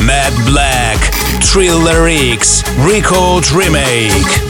Matt Black, Thriller X, Record Remake.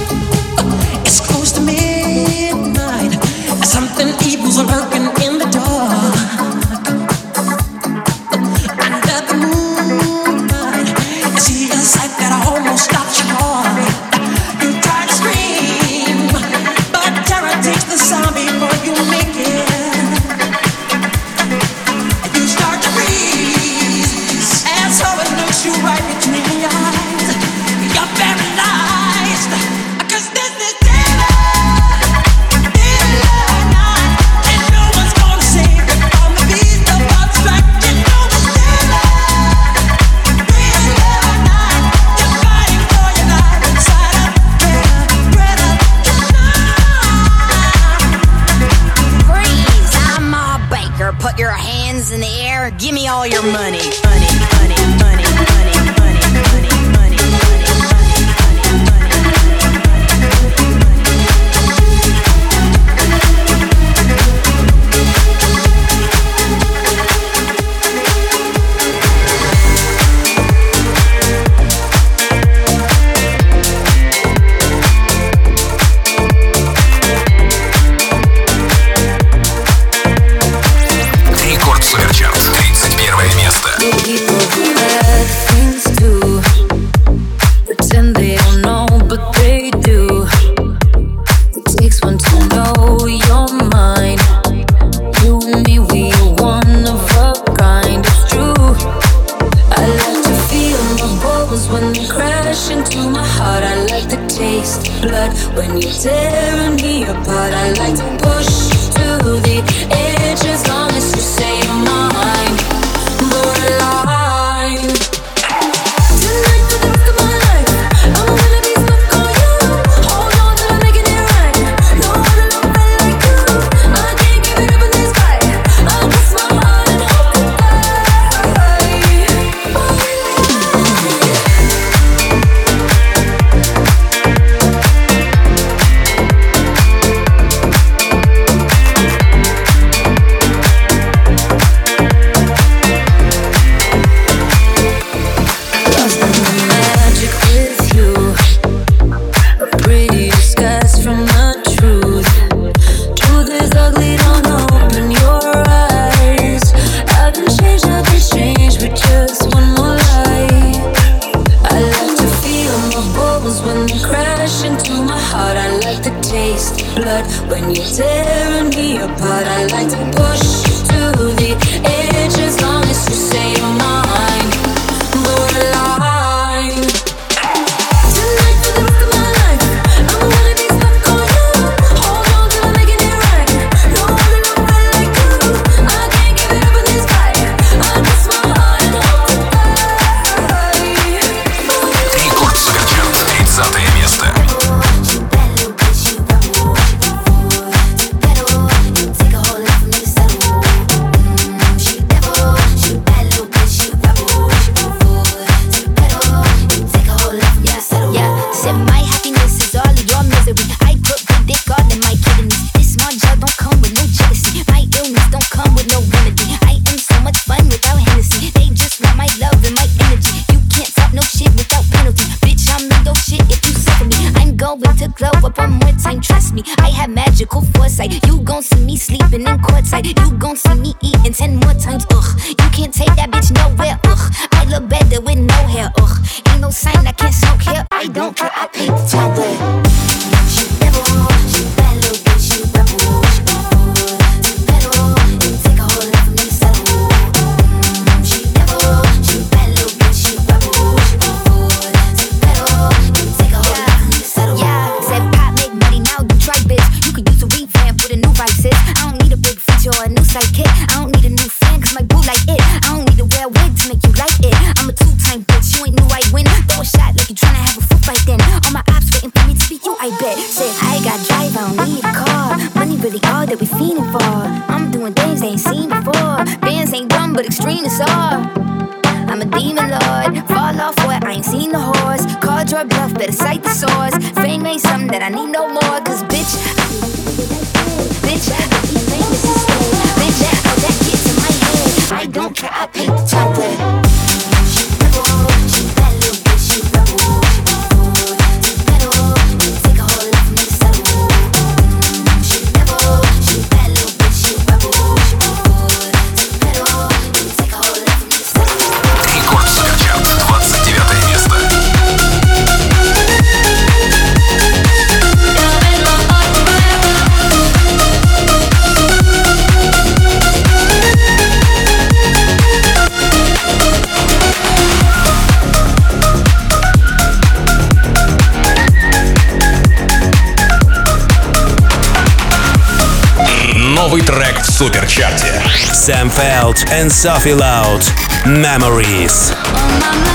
Sam Feld and Sophie Loud. Memories. Oh,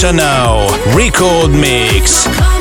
to know. Record Mix.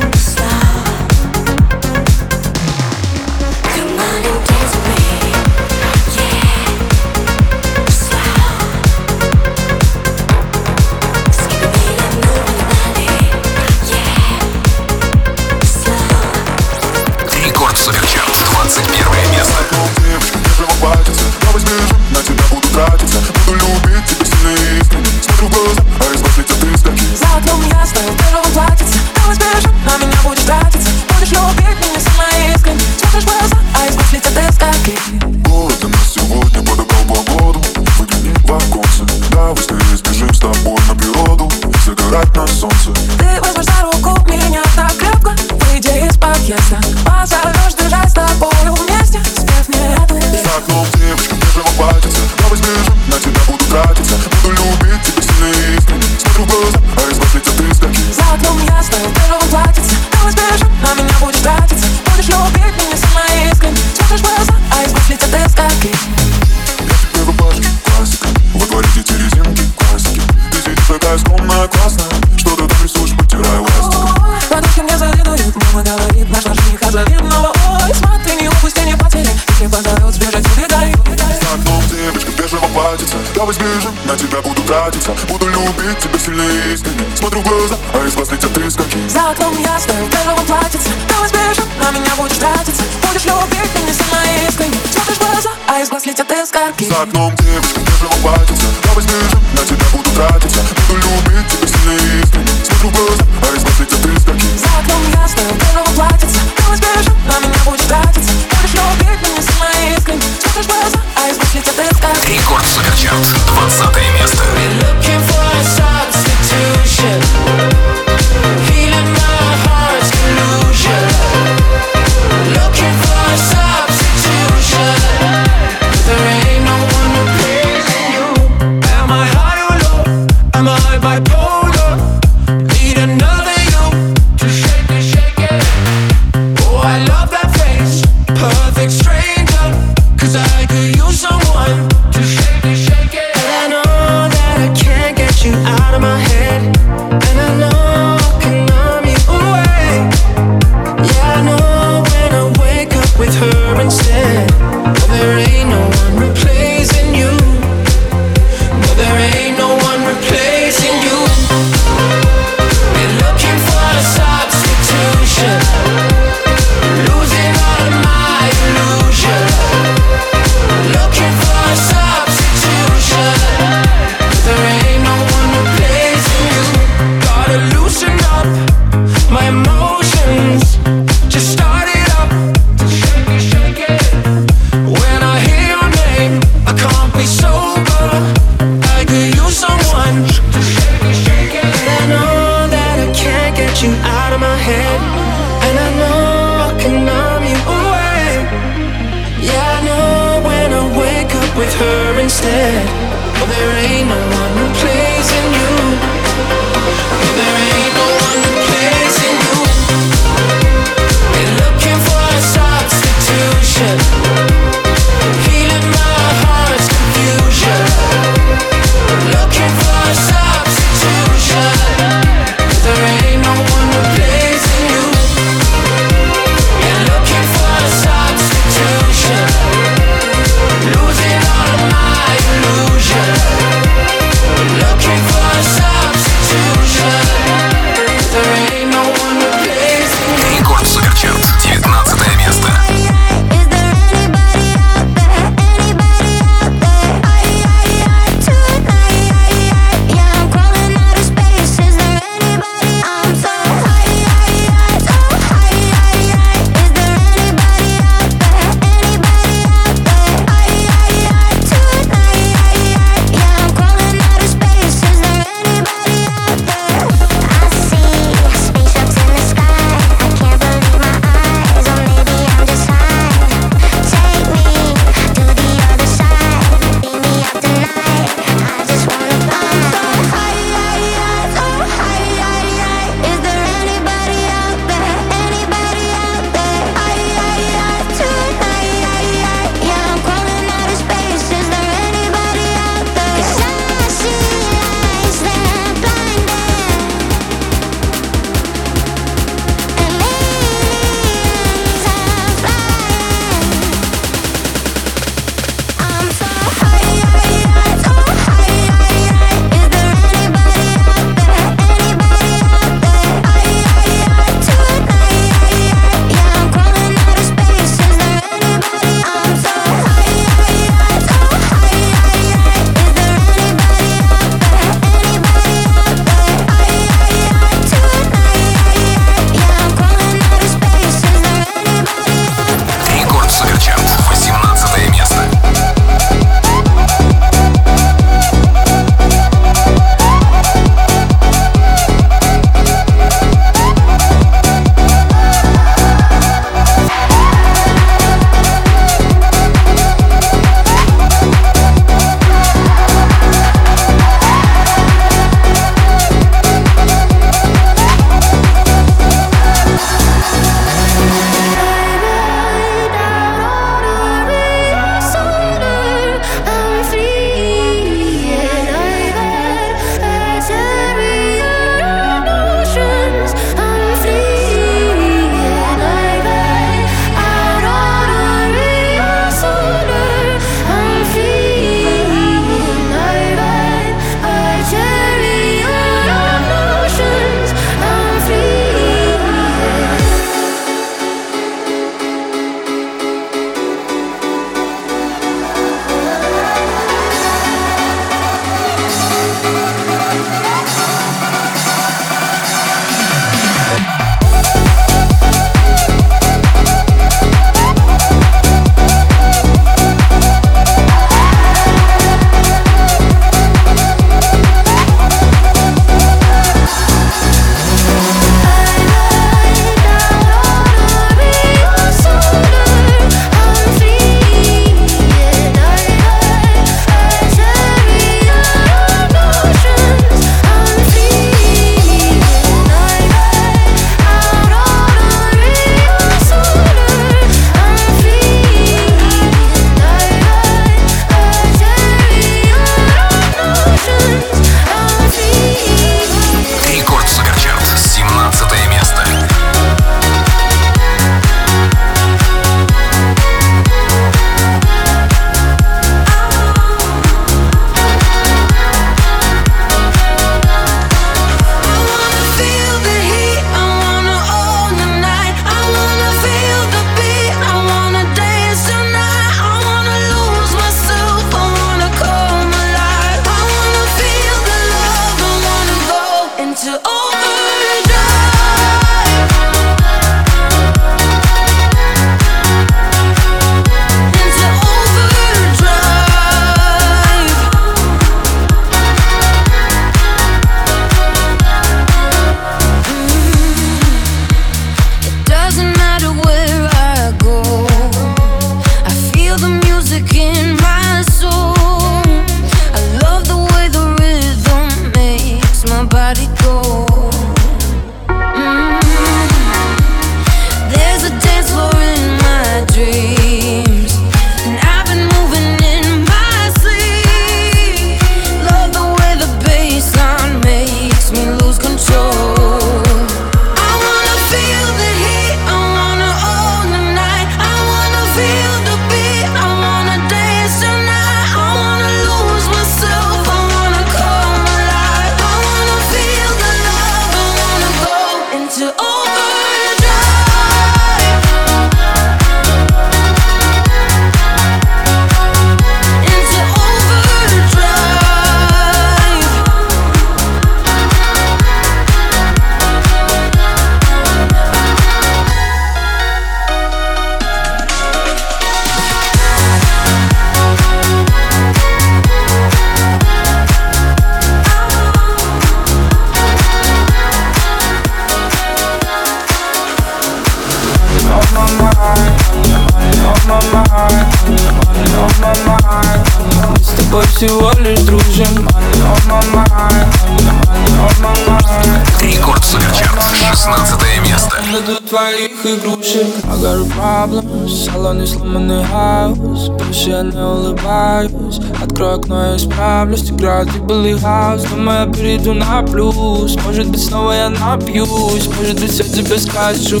Над твоих игрушек. I got a problem, салоне сломанный хаос. Больше я не улыбаюсь. Открой окно, я исправлюсь. Играет и белый хаос Думаю, я перейду на плюс. Может быть, снова я напьюсь. Может быть, я тебе скажу.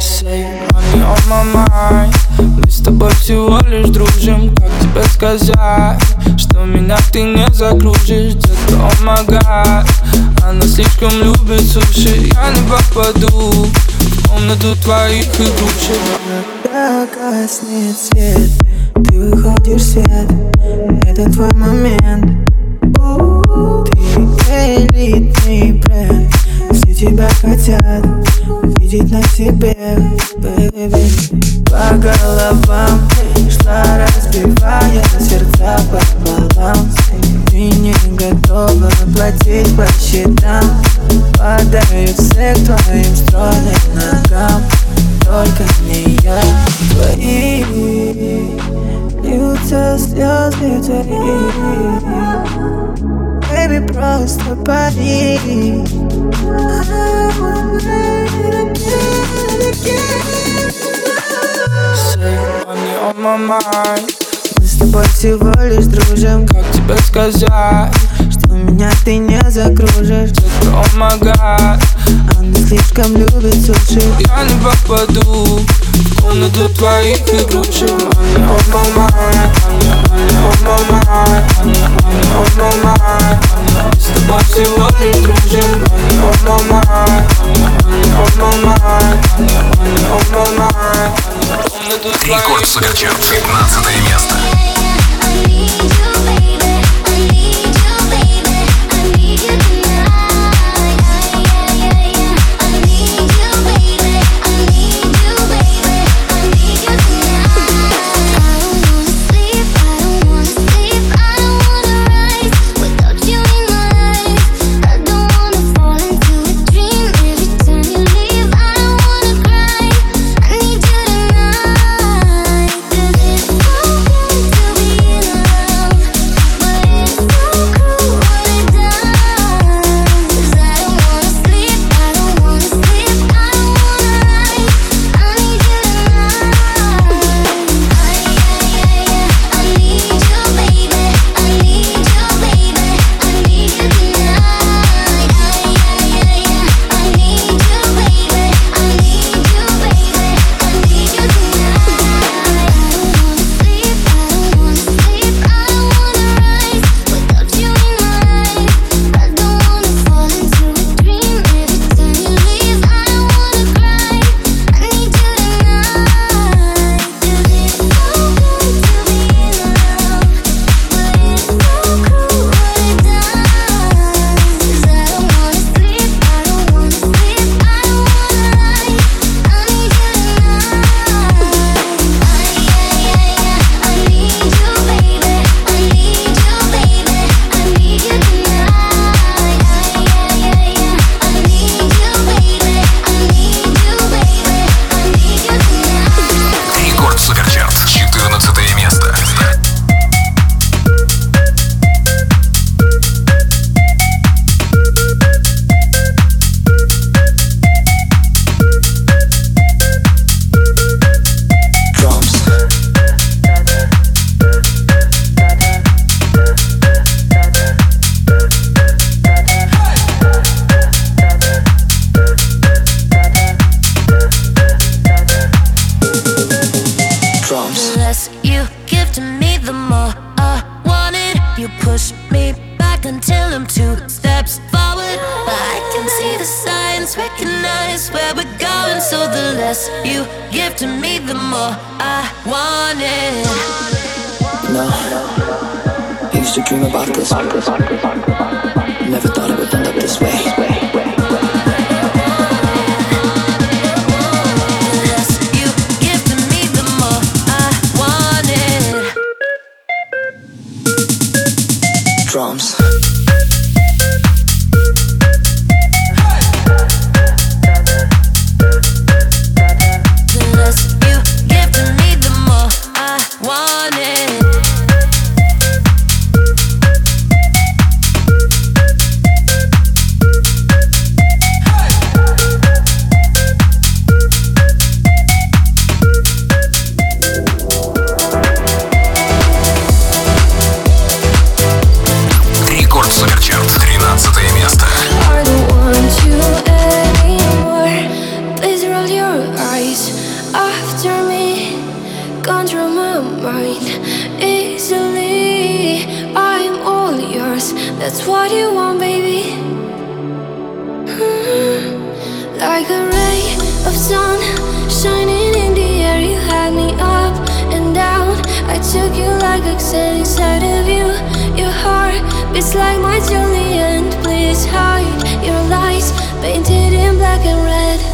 Say money on my mind. Мы с тобой всего лишь дружим. Как тебе сказать Что меня ты не закружишь Oh my god Она слишком любит суши Я не попаду В комнату твоих игрушек Когда гаснет свет Ты выходишь в свет. Это твой момент. Ты элитный бренд. Все тебя хотят Видеть на себе baby. По головам Шла разбивая сердца пополам Ты не готова платить по счетам Падают все к твоим стройным ногам. Только не я Твои льются слезы твои. Baby, просто пари. Say money on my mind. Мы с тобой всего лишь дружим. Как тебе сказать Что меня ты не закружишь? Детка, oh my god Она слишком любит суши. Я не попаду В комнату твоих игрушек. Money on my mind money on my mind money on my mind с тобой всего лишь дружим. Money on my mind money on my mind money on my mind Рекорд Суперчарт, 15 место. of sun shining in the air. You had me up and down. I took you like a oxygen inside of you. Your heart beats like my Julian. Please hide your lies painted in black and red.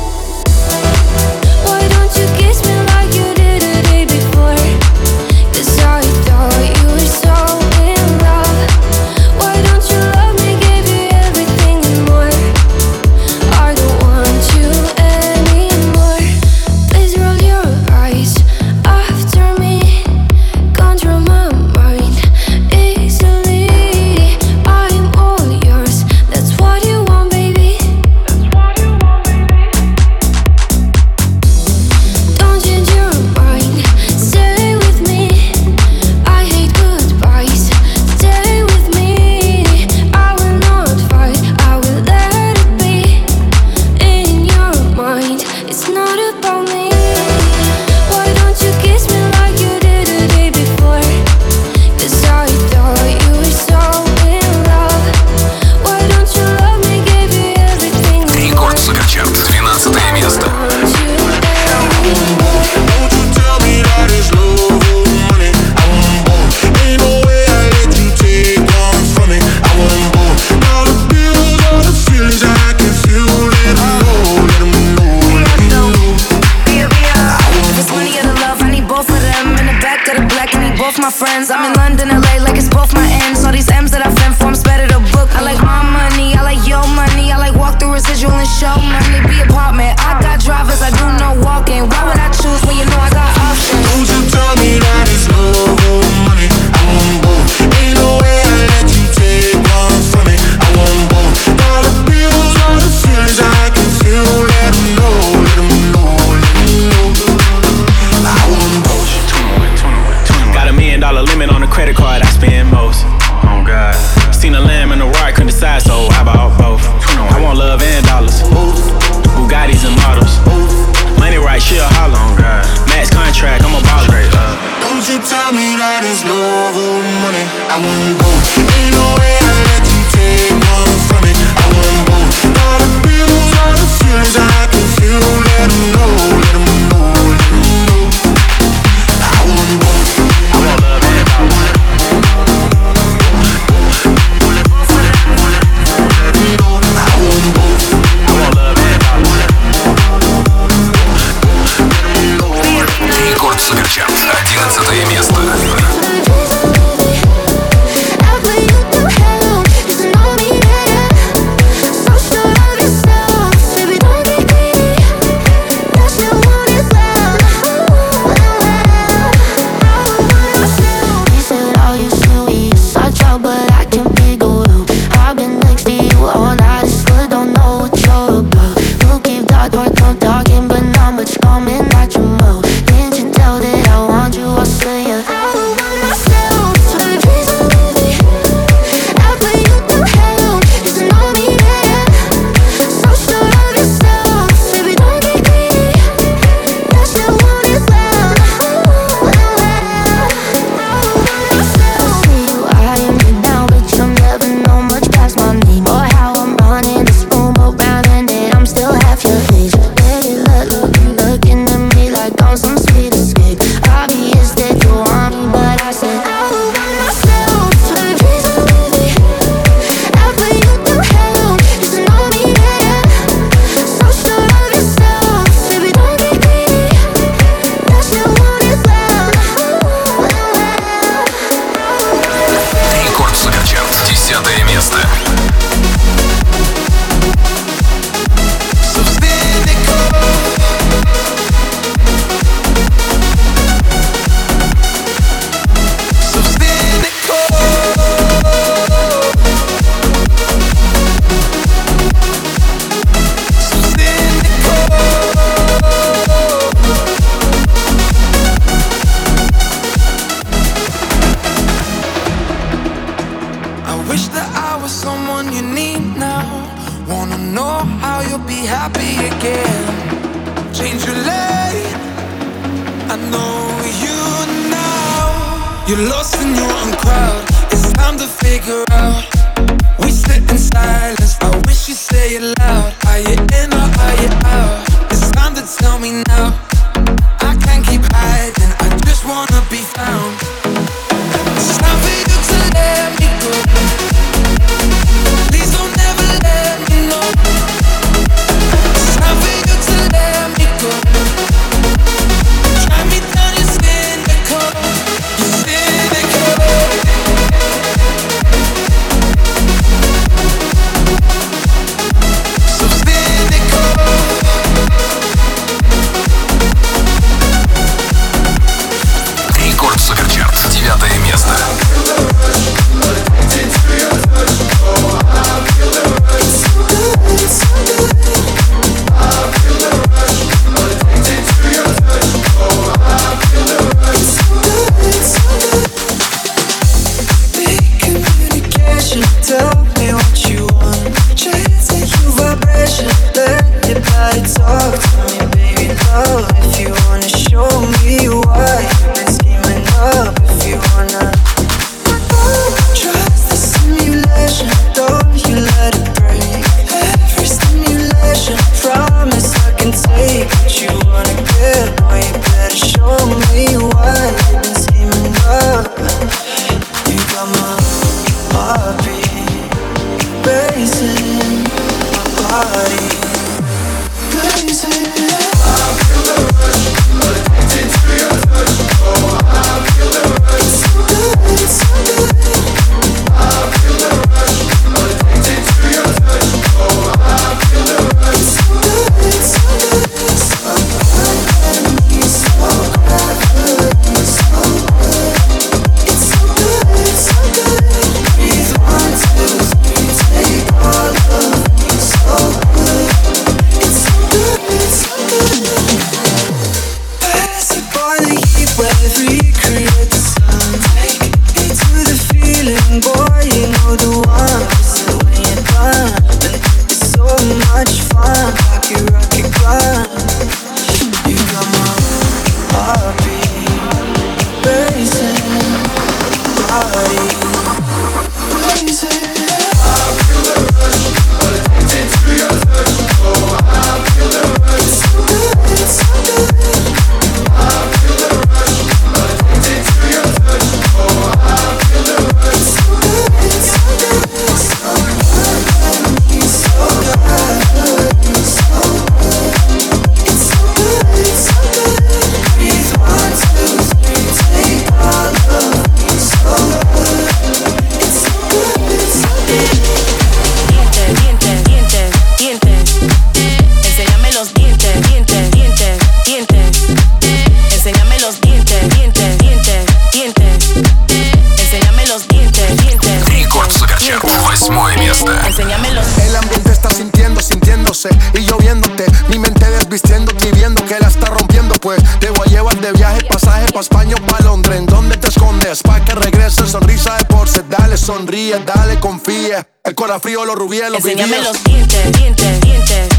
frío, los los Enséñame los dientes, dientes, dientes.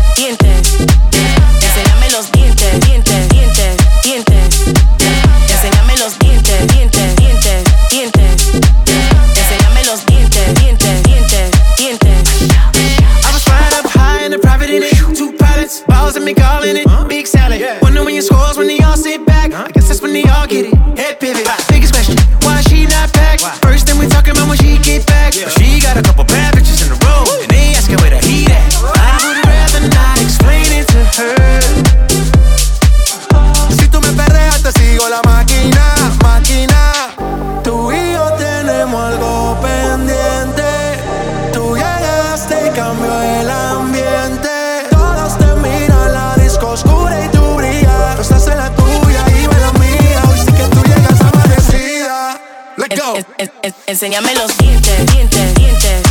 enséñame los dientes, dientes, dientes.